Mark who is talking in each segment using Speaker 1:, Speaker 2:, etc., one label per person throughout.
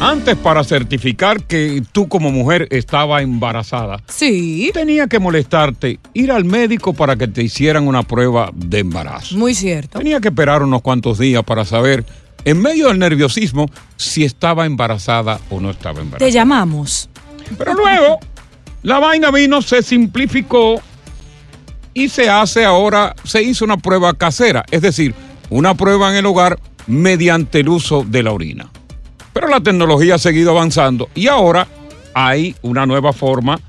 Speaker 1: Antes, para certificar que tú como mujer estaba embarazada,
Speaker 2: Sí.
Speaker 1: tenía que molestarte ir al médico para que te hicieran una prueba de embarazo.
Speaker 2: Muy cierto.
Speaker 1: Tenía que esperar unos cuantos días para saber, en medio del nerviosismo, si estaba embarazada o no estaba
Speaker 2: Te
Speaker 1: embarazada.
Speaker 2: llamamos.
Speaker 1: Pero luego, la vaina vino, se simplificó y se hace ahora, se hizo una prueba casera, es decir, una prueba en el hogar mediante el uso de la orina. Pero la tecnología ha seguido avanzando y ahora hay una nueva forma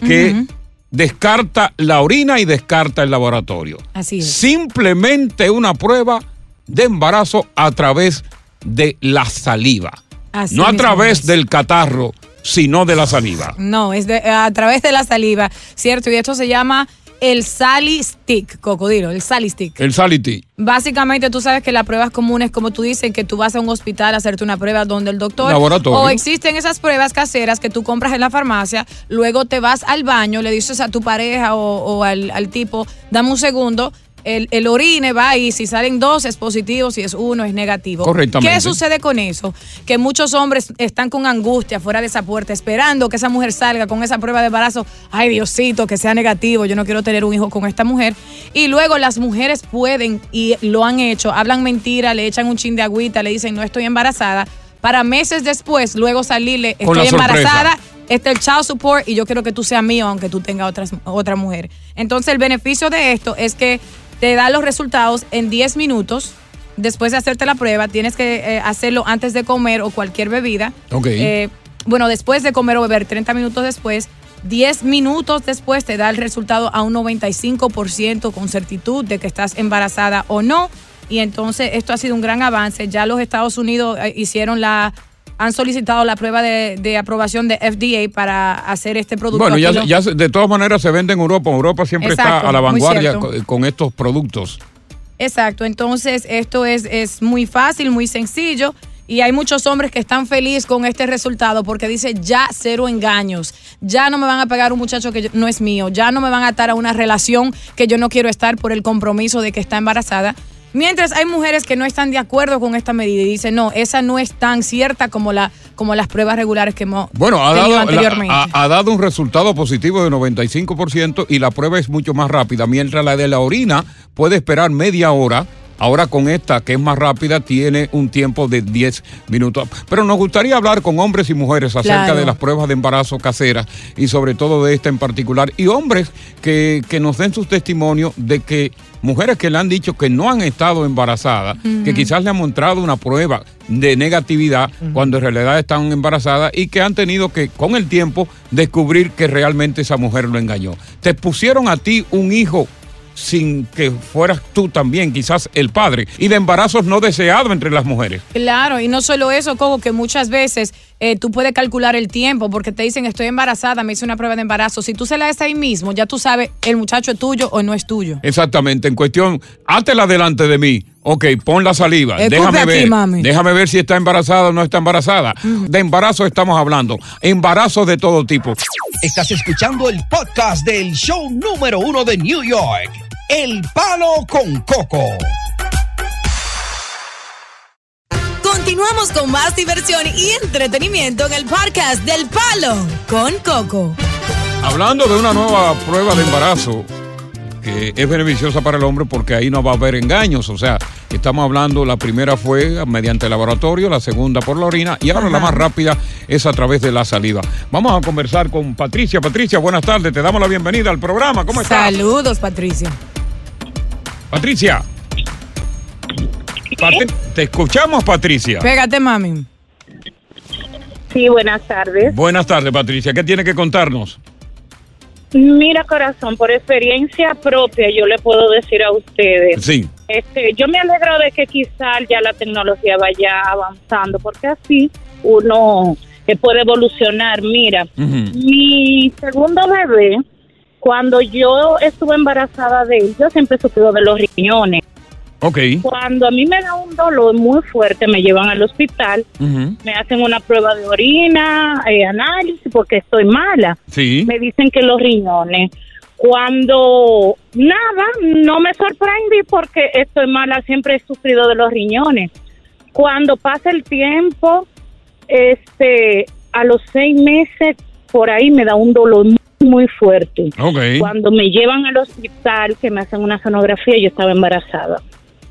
Speaker 1: que descarta la orina y descarta el laboratorio.
Speaker 2: Así es.
Speaker 1: Simplemente una prueba de embarazo a través de la saliva.
Speaker 2: Así
Speaker 1: no a través
Speaker 2: es.
Speaker 1: del catarro, sino de la saliva.
Speaker 2: No, es de- a través de la saliva, ¿cierto? Y esto se llama el Sally Stick, cocodrilo, el Sally Stick.
Speaker 1: El Sality.
Speaker 2: Básicamente, tú sabes que las pruebas comunes, como tú dices, que tú vas a un hospital a hacerte una prueba donde el doctor.
Speaker 1: Laboratorio.
Speaker 2: O existen esas pruebas caseras que tú compras en la farmacia, luego te vas al baño, le dices a tu pareja o, o al, al tipo, dame un segundo. El, el orine va ahí, si salen dos es positivo, si es uno es negativo.
Speaker 1: Correctamente.
Speaker 2: ¿Qué sucede con eso? Que muchos hombres están con angustia fuera de esa puerta, esperando que esa mujer salga con esa prueba de embarazo. Ay, Diosito, que sea negativo, yo no quiero tener un hijo con esta mujer. Y luego las mujeres pueden, y lo han hecho, hablan mentira, le echan un chin de agüita, le dicen no estoy embarazada, para meses después, luego salirle, estoy embarazada, este es el child support y yo quiero que tú seas mío, aunque tú tengas otras, otra mujer. Entonces, el beneficio de esto es que te da los resultados en 10 minutos. Después de hacerte la prueba, tienes que eh, hacerlo antes de comer o cualquier bebida.
Speaker 1: Ok.
Speaker 2: Eh, bueno, después de comer o beber, 30 minutos después. 10 minutos después te da el resultado a un 95% con certitud de que estás embarazada o no. Y entonces esto ha sido un gran avance. Ya los Estados Unidos eh, hicieron la han solicitado la prueba de, de aprobación de FDA para hacer este producto.
Speaker 1: Bueno, ya, de todas maneras se vende en Europa. Europa siempre
Speaker 2: Exacto,
Speaker 1: está a la vanguardia con, con estos productos.
Speaker 2: Exacto, entonces esto es, es muy fácil, muy sencillo. Y hay muchos hombres que están felices con este resultado porque dice ya cero engaños, ya no me van a pegar un muchacho que yo- no es mío, ya no me van a atar a una relación que yo no quiero estar por el compromiso de que está embarazada. Mientras hay mujeres que no están de acuerdo con esta medida y dicen, no, esa no es tan cierta como, la, como las pruebas regulares que hemos
Speaker 1: Bueno, ha
Speaker 2: tenido
Speaker 1: dado, la-
Speaker 2: anteriormente.
Speaker 1: ha, ha dado un resultado positivo de 95% y la prueba es mucho más rápida, mientras la de la orina puede esperar media hora. Ahora con esta, que es más rápida, tiene un tiempo de 10 minutos. Pero nos gustaría hablar con hombres y mujeres acerca
Speaker 2: Claro.
Speaker 1: de las pruebas de embarazo caseras y sobre todo de esta en particular. Y hombres que, que nos den sus testimonios de que mujeres que le han dicho que no han estado embarazadas, que quizás le han mostrado una prueba de negatividad cuando en realidad están embarazadas y que han tenido que con el tiempo descubrir que realmente esa mujer lo engañó. Te pusieron a ti un hijo sin que fueras tú también, quizás el padre, y de embarazos no deseados entre las mujeres.
Speaker 2: Claro, y no solo eso, Coco, que muchas veces eh, tú puedes calcular el tiempo porque te dicen estoy embarazada, me hice una prueba de embarazo. Si tú se la das ahí mismo, ya tú sabes el muchacho es tuyo o no es tuyo.
Speaker 1: Exactamente, en cuestión, hátela delante de mí. Ok, pon la saliva.
Speaker 2: Escupe
Speaker 1: déjame
Speaker 2: aquí,
Speaker 1: ver.
Speaker 2: mami.
Speaker 1: Déjame ver si está embarazada o no está embarazada. De embarazo estamos hablando. Embarazos de todo tipo.
Speaker 3: Estás escuchando el podcast del show número uno de New York. El Palo con Coco.
Speaker 2: Continuamos con más diversión y entretenimiento en el podcast del Palo con Coco.
Speaker 1: Hablando de una nueva prueba de embarazo que es beneficiosa para el hombre porque ahí no va a haber engaños. O sea, estamos hablando, la primera fue mediante el laboratorio, la segunda por la orina y ahora la más rápida es a través de la saliva. Vamos a conversar con Patricia. Patricia, buenas tardes, te damos la bienvenida al programa. ¿Cómo estás?
Speaker 2: Saludos, Patricia.
Speaker 1: Patricia. Patri- te escuchamos, Patricia.
Speaker 2: Pégate, mami.
Speaker 4: Sí, buenas tardes.
Speaker 1: Buenas tardes, Patricia. ¿Qué tiene que contarnos?
Speaker 4: Mira, corazón, por experiencia propia, yo le puedo decir a ustedes,
Speaker 1: Sí.
Speaker 4: este, yo me alegro de que quizás ya la tecnología vaya avanzando, porque así uno eh, puede evolucionar. Mira, mi segundo bebé, cuando yo estuve embarazada de él, yo siempre he sufrido de los riñones.
Speaker 1: Ok.
Speaker 4: Cuando a mí me da un dolor muy fuerte, me llevan al hospital, me hacen una prueba de orina, eh, análisis, porque estoy mala.
Speaker 1: Sí.
Speaker 4: Me dicen que los riñones. Cuando nada, no me sorprendí porque estoy mala, siempre he sufrido de los riñones. Cuando pasa el tiempo, este, a los seis meses, por ahí me da un dolor muy, muy fuerte. Cuando me llevan al hospital, que me hacen una sonografía, yo estaba embarazada.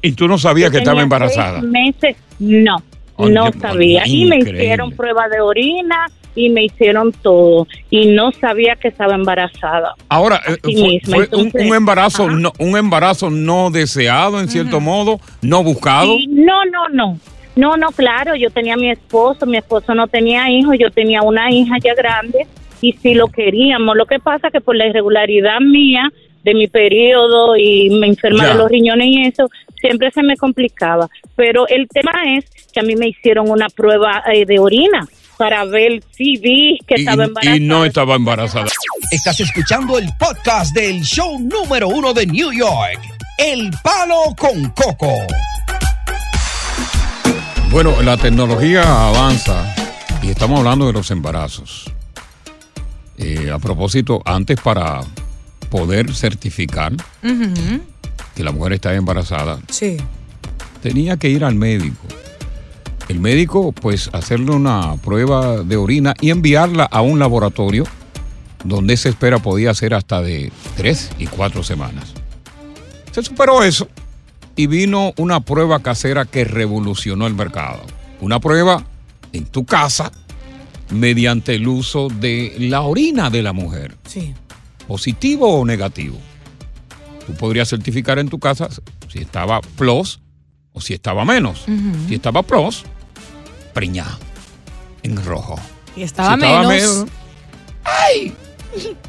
Speaker 1: Y tú no sabías que estaba embarazada.
Speaker 4: seis meses, no, no sabía. Y me hicieron prueba de orina y me hicieron todo. Y no sabía que estaba embarazada.
Speaker 1: Ahora, eh, fue, un,
Speaker 4: entonces,
Speaker 1: un embarazo,
Speaker 4: ajá.
Speaker 1: no, un embarazo no deseado en cierto modo, no buscado.
Speaker 4: Y no, no, no. No, no, claro, yo tenía a mi esposo, mi esposo no tenía hijos, yo tenía una hija ya grande y sí lo queríamos. Lo que pasa que por la irregularidad mía de mi periodo y me enferma de los riñones y eso, siempre se me complicaba. Pero el tema es que a mí me hicieron una prueba eh, de orina para ver si vi que
Speaker 1: Y,
Speaker 4: estaba embarazada.
Speaker 1: y no estaba embarazada.
Speaker 3: Estás escuchando el podcast del show número uno de New York, El Palo con Coco.
Speaker 1: Bueno, la tecnología avanza y estamos hablando de los embarazos. Eh, a propósito, antes para poder certificar que la mujer está embarazada,
Speaker 2: Sí.
Speaker 1: tenía que ir al médico. El médico, pues, hacerle una prueba de orina y enviarla a un laboratorio donde se espera podía ser hasta de tres y cuatro semanas. Se superó eso y vino una prueba casera que revolucionó el mercado. Una prueba en tu casa mediante el uso de la orina de la mujer,
Speaker 2: Sí.
Speaker 1: positivo o negativo. Tú podrías certificar en tu casa si estaba plus o si estaba menos. Si estaba plus, preñada, en rojo.
Speaker 2: Y estaba
Speaker 1: Si
Speaker 2: menos.
Speaker 1: ¡Ay!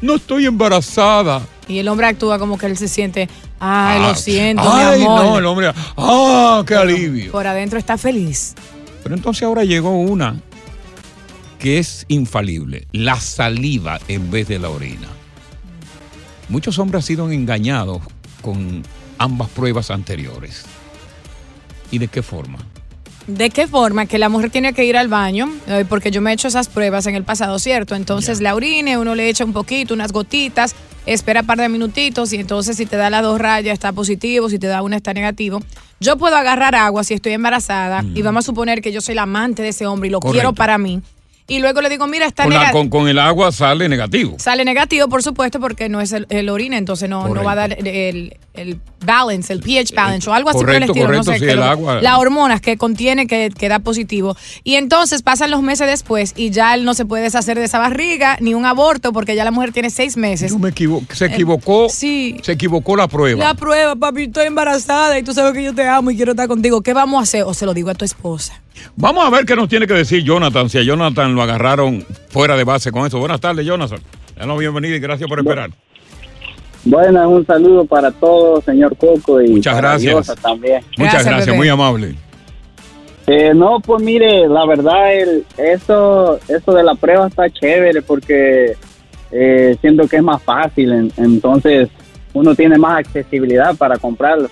Speaker 1: No estoy embarazada.
Speaker 2: Y el hombre actúa como que él se siente, ay,
Speaker 1: Ah,
Speaker 2: lo siento,
Speaker 1: ay,
Speaker 2: mi amor.
Speaker 1: no, el hombre. ¡Ah, qué alivio!
Speaker 2: Por adentro está feliz.
Speaker 1: Pero entonces ahora llegó una que es infalible, la saliva en vez de la orina. Muchos hombres han sido engañados con ambas pruebas anteriores. ¿Y de qué forma?
Speaker 2: ¿De qué forma? Que la mujer tiene que ir al baño, eh, porque yo me he hecho esas pruebas en el pasado, ¿cierto? Entonces la orine, uno le echa un poquito, unas gotitas, espera un par de minutitos y entonces si te da las dos rayas está positivo, si te da una está negativo. Yo puedo agarrar agua si estoy embarazada y vamos a suponer que yo soy la amante de ese hombre y lo.
Speaker 1: Correcto.
Speaker 2: quiero para mí. Y luego le digo, mira, está
Speaker 1: Con, la- con- con el agua sale negativo.
Speaker 2: Sale negativo, por supuesto, porque no es el, el orina, entonces no, no va a dar el, el balance, el pH balance o algo así por el estilo.
Speaker 1: correcto,
Speaker 2: no sé,
Speaker 1: sí, el
Speaker 2: lo-
Speaker 1: agua.
Speaker 2: Las hormonas que contiene que, que da positivo. Y entonces pasan los meses después y ya él no se puede deshacer de esa barriga ni un aborto porque ya la mujer tiene seis meses.
Speaker 1: Yo me equivo- se equivocó.
Speaker 2: Eh, sí.
Speaker 1: Se equivocó la prueba.
Speaker 2: La prueba, papi, estoy embarazada y tú sabes que yo te amo y quiero estar contigo. ¿Qué vamos a hacer? O se lo digo a tu esposa.
Speaker 1: Vamos a ver qué nos tiene que decir Jonathan. Si a Jonathan lo agarraron fuera de base con eso. Buenas tardes, Jonathan. Bienvenido y gracias por esperar.
Speaker 5: Buenas, un saludo para todos, señor Coco, y
Speaker 1: Muchas gracias.
Speaker 5: Diosa también.
Speaker 1: Muchas
Speaker 2: Gracias,
Speaker 1: muy amable.
Speaker 5: Eh, no, pues mire, la verdad, el, eso, eso de la prueba está chévere porque eh, siento que es más fácil, en- entonces uno tiene más accesibilidad para comprarlo.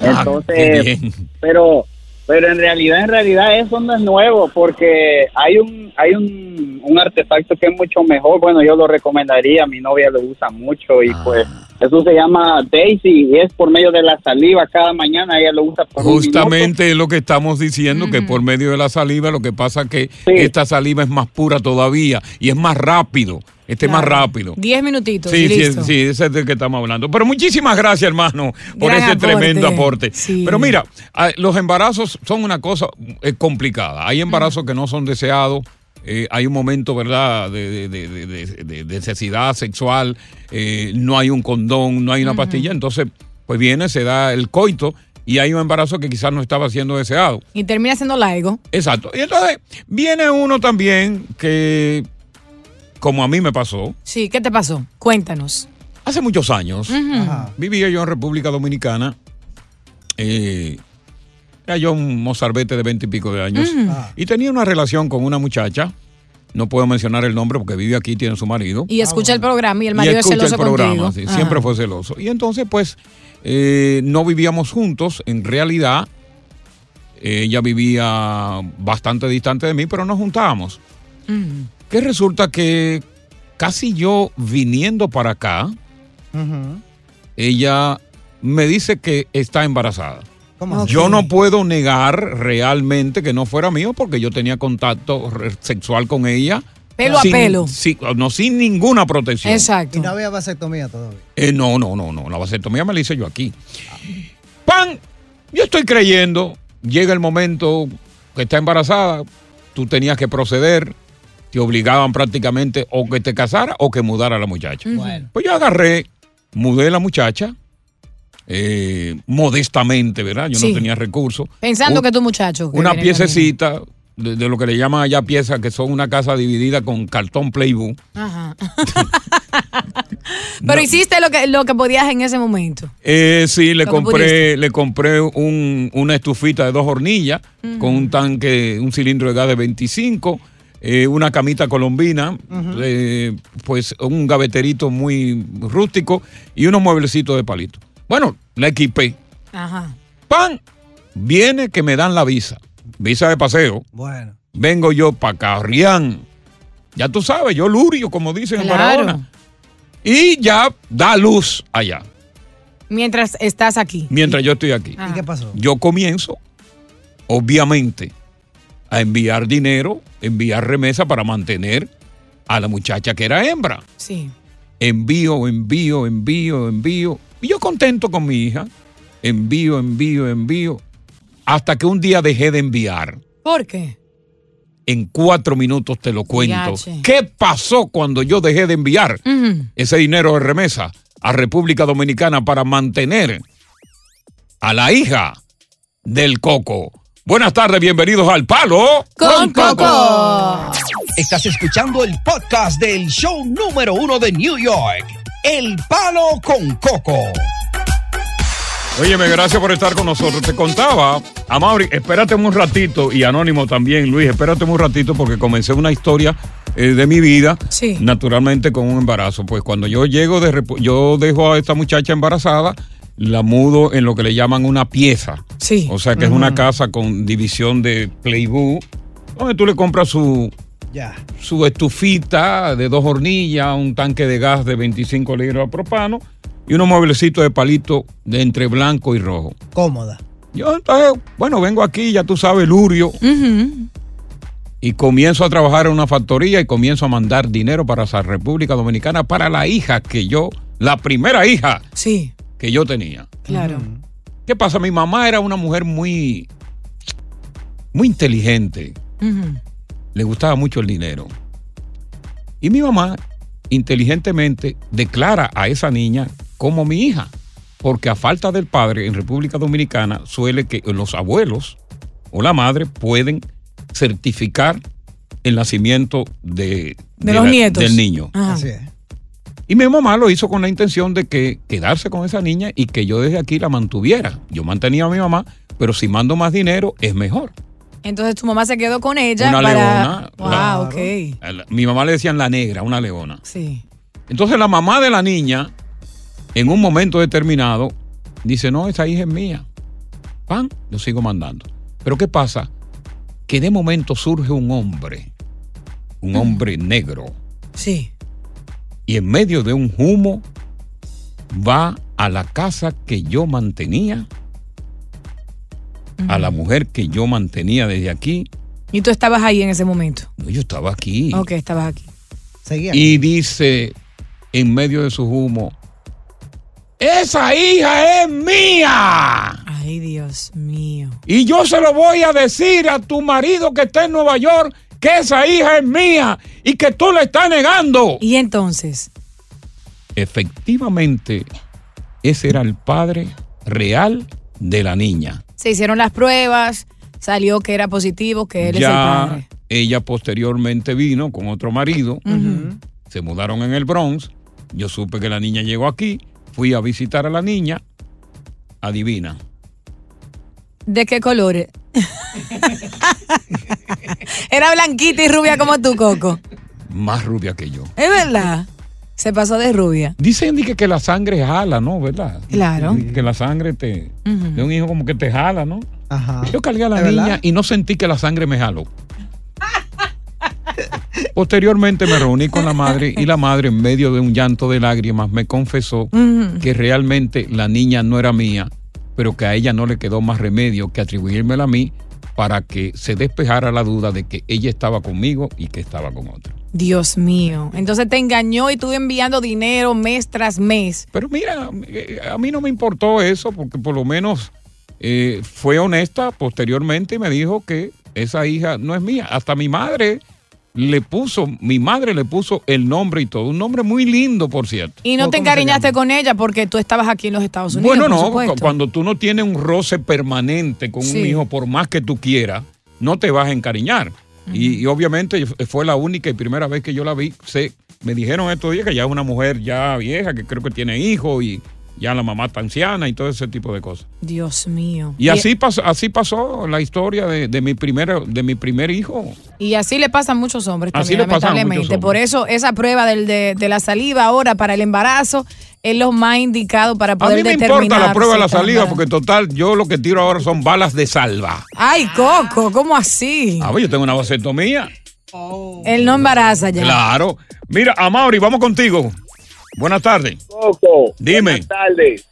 Speaker 1: Ah,
Speaker 5: Entonces,
Speaker 1: qué bien.
Speaker 5: pero pero en realidad en realidad eso no es nuevo porque hay un hay un, un artefacto que es mucho mejor bueno yo lo recomendaría mi novia lo usa mucho y
Speaker 1: Ah.
Speaker 5: pues eso se llama Daisy y es por medio de la saliva cada mañana ella lo usa por.
Speaker 1: Justamente es lo que estamos diciendo, que por medio de la saliva, lo que pasa es que
Speaker 5: Sí.
Speaker 1: esta saliva es más pura todavía y es más rápido. Este es más
Speaker 2: Claro.
Speaker 1: rápido.
Speaker 2: Diez minutitos.
Speaker 1: Sí,
Speaker 2: y
Speaker 1: sí,
Speaker 2: listo.
Speaker 1: sí, ese es del que estamos hablando. Pero muchísimas gracias, hermano, por
Speaker 2: Gran
Speaker 1: ese
Speaker 2: aporte.
Speaker 1: tremendo aporte.
Speaker 2: Sí.
Speaker 1: Pero mira, los embarazos son una cosa eh, complicada. Hay embarazos que no son deseados. eh, hay un momento, ¿verdad?, de, de- de- de- de- de necesidad sexual. eh, no hay un condón, no hay una pastilla. Entonces, pues viene, se da el coito y hay un embarazo que quizás no estaba siendo deseado.
Speaker 2: Y termina siendo laigo.
Speaker 1: Exacto. Y entonces viene uno también que, como a mí me pasó,
Speaker 2: Sí, ¿qué te pasó? Cuéntanos.
Speaker 1: hace muchos años. Vivía yo en República Dominicana. Eh, era yo un mozarbete de veinte y pico de años. Y tenía una relación con una muchacha no puedo mencionar el nombre porque vive aquí, tiene su marido.
Speaker 2: Y escucha el programa y el
Speaker 1: Y
Speaker 2: marido es
Speaker 1: escucha
Speaker 2: celoso
Speaker 1: el programa,
Speaker 2: contigo.
Speaker 1: sí, siempre fue celoso. Y entonces, pues, eh, no vivíamos juntos. En realidad, ella vivía bastante distante de mí, pero nos juntábamos. Que resulta que casi yo viniendo para acá, ella me dice que está embarazada. Yo no puedo negar realmente que no fuera mío porque yo tenía contacto sexual con ella.
Speaker 2: Pelo a
Speaker 1: sin-
Speaker 2: pelo.
Speaker 1: sí, no, sin ninguna protección.
Speaker 2: Exacto.
Speaker 6: Y no había vasectomía todavía.
Speaker 1: Eh, no, no, no, no. La vasectomía me la hice yo aquí. ¡Pan! Yo estoy creyendo. Llega el momento que está embarazada. Tú tenías que proceder. Te obligaban prácticamente o que te casara o que mudara a la muchacha.
Speaker 6: Bueno.
Speaker 1: Pues yo agarré, mudé a la muchacha. eh, modestamente, ¿verdad? Yo
Speaker 2: Sí.
Speaker 1: no tenía recursos.
Speaker 2: Pensando
Speaker 1: Un-
Speaker 2: que tu muchacho. que
Speaker 1: Una piececita de, de lo que le llaman allá piezas, que son una casa dividida con cartón Playbook.
Speaker 2: Ajá. Pero hiciste lo que, lo que podías en ese momento.
Speaker 1: Eh, sí, le compré, le compré un- una estufita de dos hornillas con un tanque, un cilindro de gas de 25, eh, una camita colombina, eh, pues un gaveterito muy rústico y unos mueblecitos de palito. Bueno, la equipé.
Speaker 2: Ajá.
Speaker 1: ¡Pan! Viene que me dan la visa. Visa de paseo.
Speaker 6: Bueno.
Speaker 1: Vengo yo para Carrián. Ya tú sabes, yo lurio, como dicen en. Barahona. Y ya da luz allá,
Speaker 2: Mientras estás aquí.
Speaker 1: mientras yo estoy aquí.
Speaker 2: Ah.
Speaker 6: ¿Y qué pasó?
Speaker 1: Yo comienzo, obviamente, a enviar dinero, enviar remesa para mantener a la muchacha que era hembra.
Speaker 2: Sí.
Speaker 1: Envío, envío, envío, envío. Y yo contento con mi hija. Envío, envío, envío. Hasta que un día dejé de enviar.
Speaker 2: ¿Por qué?
Speaker 1: En cuatro minutos te lo cuento.
Speaker 2: Yache.
Speaker 1: ¿Qué pasó cuando yo dejé de enviar ese dinero de remesa a República Dominicana para mantener a la hija del Coco? Buenas tardes, bienvenidos al Palo
Speaker 2: Con Coco.
Speaker 3: Estás escuchando el podcast del show número uno de New York, El Palo con Coco.
Speaker 1: Óyeme, gracias por estar con nosotros. Te contaba, a Mauri, espérate un ratito, y Anónimo también, Luis, espérate un ratito porque comencé una historia eh, de mi vida,
Speaker 2: Sí.
Speaker 1: naturalmente con un embarazo. Pues cuando yo llego, de yo dejo a esta muchacha embarazada, la mudo en lo que le llaman una pieza.
Speaker 2: Sí.
Speaker 1: O sea que es una casa con división de Playbook, donde tú le compras su,
Speaker 6: Ya.
Speaker 1: su estufita de dos hornillas, un tanque de gas de 25 litros de propano y unos mueblecitos de palito de entre blanco y rojo.
Speaker 6: Cómoda.
Speaker 1: Yo entonces, bueno, vengo aquí, ya tú sabes, Lurio, y comienzo a trabajar en una factoría y comienzo a mandar dinero para esa República Dominicana para la hija que yo, la primera hija
Speaker 2: Sí,
Speaker 1: que yo tenía.
Speaker 2: claro.
Speaker 1: ¿Qué pasa? Mi mamá era una mujer muy, muy inteligente. Le gustaba mucho el dinero. Y mi mamá inteligentemente declara a esa niña como mi hija, porque a falta del padre en República Dominicana suele que los abuelos o la madre pueden certificar el nacimiento de,
Speaker 2: De los
Speaker 1: la-
Speaker 2: nietos.
Speaker 1: del niño.
Speaker 2: Ajá.
Speaker 6: Así es.
Speaker 1: Y mi mamá lo hizo con la intención de que quedarse con esa niña y que yo desde aquí la mantuviera. Yo mantenía a mi mamá, pero si mando más dinero es mejor.
Speaker 2: Entonces tu mamá se quedó con ella
Speaker 1: Una
Speaker 2: para.
Speaker 1: leona,
Speaker 2: Wow,
Speaker 1: claro.
Speaker 2: ok.
Speaker 1: A la- Mi mamá le decían la negra, una leona.
Speaker 2: Sí.
Speaker 1: Entonces la mamá de la niña, en un momento determinado, dice, no, esa hija es mía. Pan, yo sigo mandando. Pero ¿qué pasa? Que de momento surge un hombre, un hombre negro,
Speaker 2: Sí.
Speaker 1: Y en medio de un humo va a la casa que yo mantenía, a la mujer que yo mantenía desde aquí.
Speaker 2: Y tú estabas ahí en ese momento.
Speaker 1: No, yo estaba aquí.
Speaker 2: Ok, estabas aquí.
Speaker 6: Seguía.
Speaker 1: y dice en medio de su humo, esa hija es mía.
Speaker 2: Ay, Dios mío.
Speaker 1: Y yo se lo voy a decir a tu marido que está en Nueva York que esa hija es mía y que tú le estás negando.
Speaker 2: Y entonces,
Speaker 1: Efectivamente, ese era el padre real de la niña.
Speaker 2: se hicieron las pruebas, salió que era positivo, que él es el
Speaker 1: ya
Speaker 2: padre.
Speaker 1: ella posteriormente vino con otro marido, se mudaron en el Bronx, yo supe que la niña llegó aquí, fui a visitar a la niña, adivina,
Speaker 2: ¿De qué colores? Era blanquita y rubia como tú, Coco.
Speaker 1: Más rubia que yo.
Speaker 2: Es verdad. Se pasó de rubia.
Speaker 1: Dicen di que, que la sangre jala, ¿no? ¿Verdad?
Speaker 2: Claro.
Speaker 1: Que la sangre te. De un hijo como que te jala, ¿no?
Speaker 6: Ajá.
Speaker 1: Yo cargué a la
Speaker 6: ¿Es
Speaker 1: niña
Speaker 6: verdad?
Speaker 1: y no sentí que la sangre me jaló. Posteriormente me reuní con la madre y la madre en medio de un llanto de lágrimas me confesó que realmente la niña no era mía, pero que a ella no le quedó más remedio que atribuírmela a mí para que se despejara la duda de que ella estaba conmigo y que estaba con otro.
Speaker 2: Dios mío. Entonces te engañó y estuve enviando dinero mes tras mes.
Speaker 1: Pero mira, eh, a mí no me importó eso porque por lo menos eh, fue honesta posteriormente y me dijo que esa hija no es mía. Hasta mi madre le puso, mi madre le puso el nombre y todo. Un nombre muy lindo, por cierto.
Speaker 2: Y no te
Speaker 6: ¿Cómo se
Speaker 2: encariñaste con ella porque tú estabas aquí en los Estados Unidos.
Speaker 1: Bueno, no, cuando tú no tienes un roce permanente con
Speaker 2: Sí.
Speaker 1: un hijo, por más que tú quieras, no te vas a encariñar. y, y obviamente fue la única y primera vez que yo la vi. Se, me dijeron estos días que ya es una mujer ya vieja, que creo que tiene hijos y ya la mamá está anciana y todo ese tipo de cosas.
Speaker 2: Dios mío.
Speaker 1: Y así pasó, así pasó la historia de, de mi primer, de mi primer hijo.
Speaker 2: Y así le pasa a muchos hombres también,
Speaker 1: a muchos
Speaker 2: lamentablemente.
Speaker 1: hombres.
Speaker 2: Por eso esa prueba del- de, de la saliva ahora para el embarazo es lo más indicado para
Speaker 1: A
Speaker 2: poder
Speaker 1: mí me
Speaker 2: determinar.
Speaker 1: importa la prueba de la
Speaker 2: embarazada.
Speaker 1: porque total, yo lo que tiro ahora son balas de salva.
Speaker 2: Ay, Coco, ¿cómo así?
Speaker 1: A ver, yo tengo una vasectomía.
Speaker 2: Él no embaraza ya.
Speaker 1: Claro. Mira, Amaury, vamos contigo. Buenas tardes.
Speaker 7: Coco.
Speaker 1: Dime.
Speaker 7: Buenas tardes.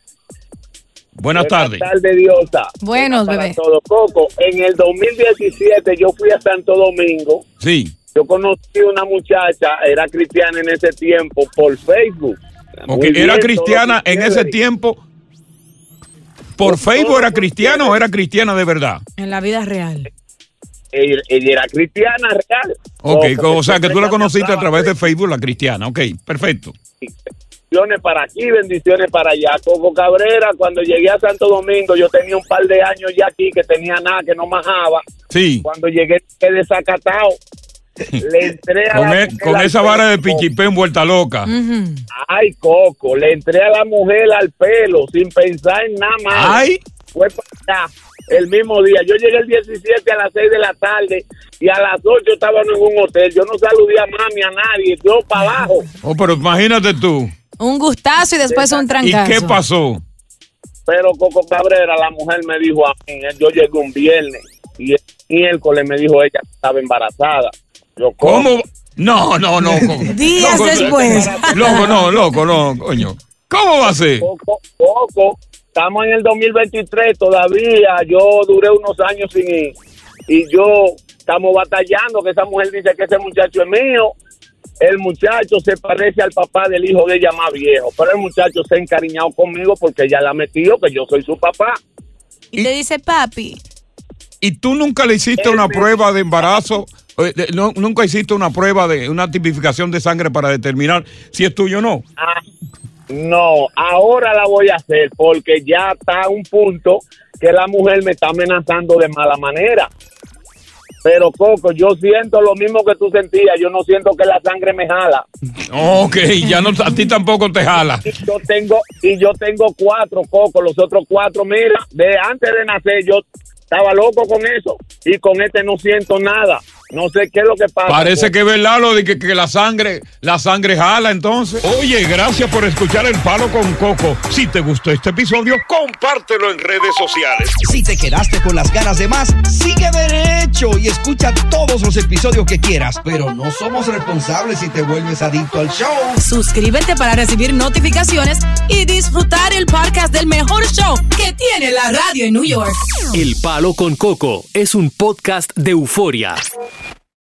Speaker 1: Buenas tardes.
Speaker 7: Buenas tardes, Diosa.
Speaker 2: Buenos,
Speaker 7: Para
Speaker 2: bebé.
Speaker 7: todo. Coco, en el 2017 yo fui a Santo Domingo.
Speaker 1: Sí.
Speaker 7: Yo conocí una muchacha, era cristiana en ese tiempo, por Facebook. Bien,
Speaker 1: ¿Era cristiana en ese tiempo? ¿Por Facebook era cristiana o era cristiana de verdad?
Speaker 2: En la vida real.
Speaker 7: Ella, era cristiana real.
Speaker 1: Ok, o sea que tú la conociste a través de Facebook, la cristiana. Ok, perfecto.
Speaker 7: bendiciones para aquí, bendiciones para allá. Coco Cabrera, cuando llegué a Santo Domingo, yo tenía un par de años ya aquí que tenía nada, que no majaba.
Speaker 1: Sí.
Speaker 7: Cuando llegué quedé desacatado. Le entré a
Speaker 1: Con,
Speaker 7: la
Speaker 1: e-
Speaker 7: mujer
Speaker 1: con esa vara de pichipé en vuelta loca.
Speaker 7: Ay, Coco, le entré a la mujer al pelo sin pensar en nada más.
Speaker 1: Ay,
Speaker 7: Fue para allá el mismo día. Yo llegué el 17 a las 6 de la tarde y a las 8 estaba en un hotel. Yo no saludé a mami, a nadie. Yo para abajo.
Speaker 1: oh, pero imagínate tú.
Speaker 2: Un gustazo y después un
Speaker 1: ¿Y
Speaker 2: trancazo.
Speaker 1: qué pasó?
Speaker 7: Pero Coco Cabrera, la mujer me dijo a mí, yo llegué un viernes y el miércoles me dijo ella que estaba embarazada. Yo,
Speaker 1: ¿Cómo? No, no, no. Coco.
Speaker 2: Días
Speaker 1: Loco,
Speaker 2: después.
Speaker 1: Loco, no, loco, no, coño. ¿Cómo va a ser?
Speaker 7: Poco, poco. Estamos en el 2023 todavía. Yo duré unos años sin ir. Y yo estamos batallando, que esa mujer dice que ese muchacho es mío. El muchacho se parece al papá del hijo de ella más viejo. Pero el muchacho se ha encariñado conmigo porque ella la ha metido que yo soy su papá.
Speaker 2: Y te dice, papi.
Speaker 1: ¿Y tú nunca le hiciste una prueba de embarazo? ¿Nunca hiciste una prueba de una tipificación de sangre para determinar si es tuyo o no?
Speaker 7: Ah, no, ahora la voy a hacer porque ya está a un punto que la mujer me está amenazando de mala manera. Pero Coco, yo siento lo mismo que tú sentías. Yo no siento que la sangre me jala.
Speaker 1: Ok, ya no, a ti tampoco te jala.
Speaker 7: Y yo tengo y yo tengo cuatro Coco. Los otros cuatro, mira, de antes de nacer yo estaba loco con eso y con este no siento nada. No sé qué es lo que pasa.
Speaker 1: Parece
Speaker 7: Coco.
Speaker 1: que es verdad lo de que, que la sangre, la sangre jala entonces. Oye, gracias por escuchar El Palo con Coco. Si te gustó este episodio, compártelo en redes sociales.
Speaker 3: Si te quedaste con las ganas de más, sigue derecho y escucha todos los episodios que quieras. Pero no somos responsables si te vuelves adicto al show.
Speaker 2: Suscríbete para recibir notificaciones y disfrutar el podcast del mejor show que tiene la radio en New York.
Speaker 8: El Palo con Coco es un podcast de euforia.